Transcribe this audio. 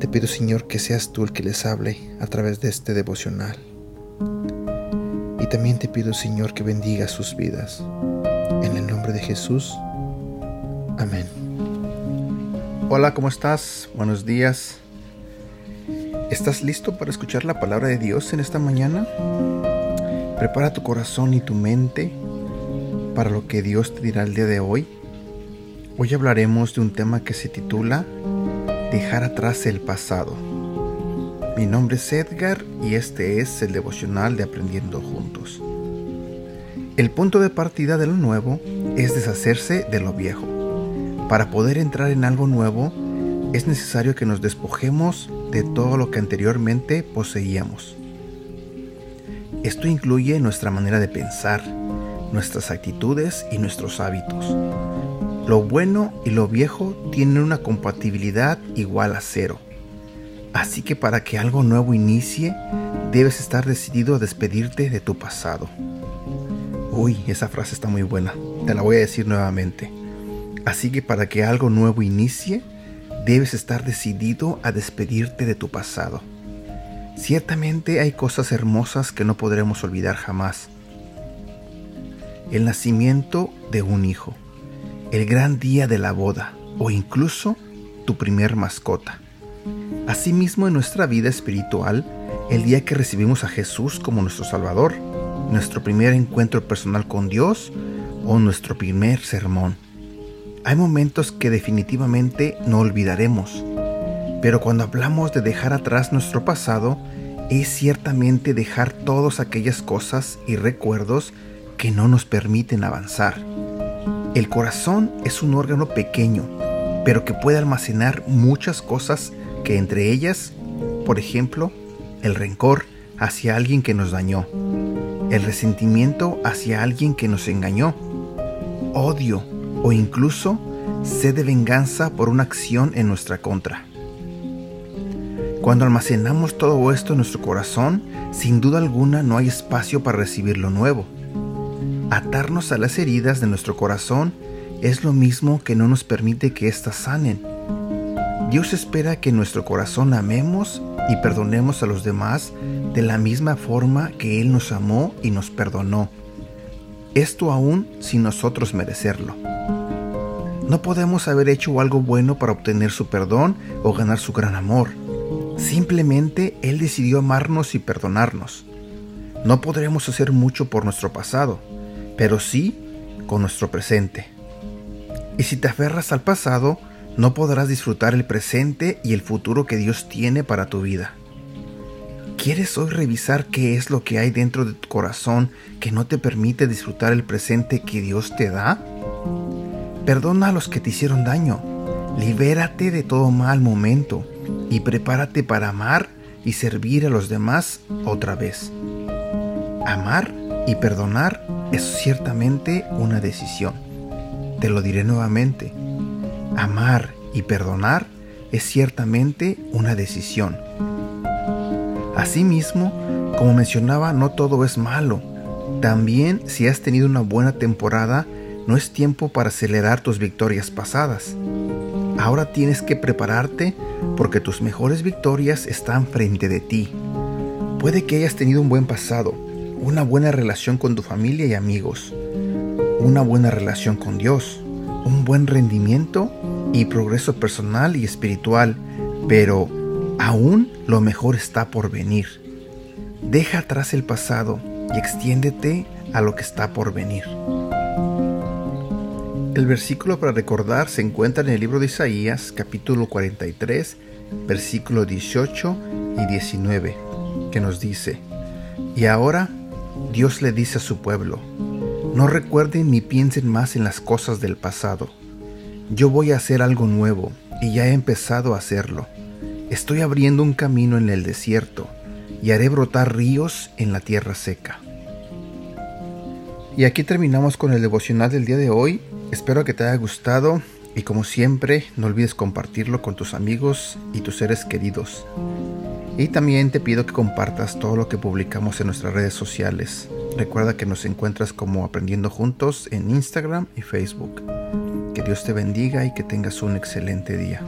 Te pido, Señor, que seas tú el que les hable a través de este devocional. Y también te pido, Señor, que bendiga sus vidas. En el nombre de Jesús. Amén. Hola, ¿cómo estás? Buenos días. ¿Estás listo para escuchar la palabra de Dios en esta mañana? Prepara tu corazón y tu mente para lo que Dios te dirá el día de hoy. Hoy hablaremos de un tema que se titula Dejar atrás el pasado. Mi nombre es Edgar y este es el devocional de Aprendiendo Juntos. El punto de partida de lo nuevo es deshacerse de lo viejo. Para poder entrar en algo nuevo, es necesario que nos despojemos de todo lo que anteriormente poseíamos. Esto incluye nuestra manera de pensar, nuestras actitudes y nuestros hábitos. Lo bueno y lo viejo tienen una compatibilidad igual a cero. Así que para que algo nuevo inicie, debes estar decidido a despedirte de tu pasado. Uy, esa frase está muy buena. Te la voy a decir nuevamente. Así que para que algo nuevo inicie, debes estar decidido a despedirte de tu pasado. Ciertamente hay cosas hermosas que no podremos olvidar jamás. El nacimiento de un hijo, el gran día de la boda o incluso tu primer mascota. Asimismo en nuestra vida espiritual, el día que recibimos a Jesús como nuestro Salvador, nuestro primer encuentro personal con Dios o nuestro primer sermón. Hay momentos que definitivamente no olvidaremos, pero cuando hablamos de dejar atrás nuestro pasado, es ciertamente dejar todas aquellas cosas y recuerdos que no nos permiten avanzar. El corazón es un órgano pequeño, pero que puede almacenar muchas cosas que entre ellas, por ejemplo, el rencor hacia alguien que nos dañó, el resentimiento hacia alguien que nos engañó, odio o incluso sed de venganza por una acción en nuestra contra. Cuando almacenamos todo esto en nuestro corazón, sin duda alguna no hay espacio para recibir lo nuevo. Atarnos a las heridas de nuestro corazón es lo mismo que no nos permite que éstas sanen. Dios espera que en nuestro corazón amemos y perdonemos a los demás de la misma forma que Él nos amó y nos perdonó. Esto aún sin nosotros merecerlo. No podemos haber hecho algo bueno para obtener su perdón o ganar su gran amor. Simplemente Él decidió amarnos y perdonarnos. No podremos hacer mucho por nuestro pasado, pero sí con nuestro presente. Y si te aferras al pasado, no podrás disfrutar el presente y el futuro que Dios tiene para tu vida. ¿Quieres hoy revisar qué es lo que hay dentro de tu corazón que no te permite disfrutar el presente que Dios te da? Perdona a los que te hicieron daño. Libérate de todo mal momento y prepárate para amar y servir a los demás otra vez. Amar y perdonar es ciertamente una decisión. Te lo diré nuevamente. Amar y perdonar es ciertamente una decisión. Asimismo, como mencionaba, no todo es malo. También si has tenido una buena temporada, no es tiempo para acelerar tus victorias pasadas. Ahora tienes que prepararte porque tus mejores victorias están frente de ti. Puede que hayas tenido un buen pasado, una buena relación con tu familia y amigos, una buena relación con Dios, un buen rendimiento y progreso personal y espiritual, pero aún lo mejor está por venir. Deja atrás el pasado y extiéndete a lo que está por venir. El versículo para recordar se encuentra en el libro de Isaías, capítulo 43, versículo 18 y 19, que nos dice, Y ahora Dios le dice a su pueblo, no recuerden ni piensen más en las cosas del pasado. Yo voy a hacer algo nuevo y ya he empezado a hacerlo. estoy abriendo un camino en el desierto y haré brotar ríos en la tierra seca. Y aquí terminamos con el devocional del día de hoy. Espero que te haya gustado y como siempre no olvides compartirlo con tus amigos y tus seres queridos. Y también te pido que compartas todo lo que publicamos en nuestras redes sociales. Recuerda que nos encuentras como Aprendiendo Juntos en Instagram y Facebook. Que Dios te bendiga y que tengas un excelente día.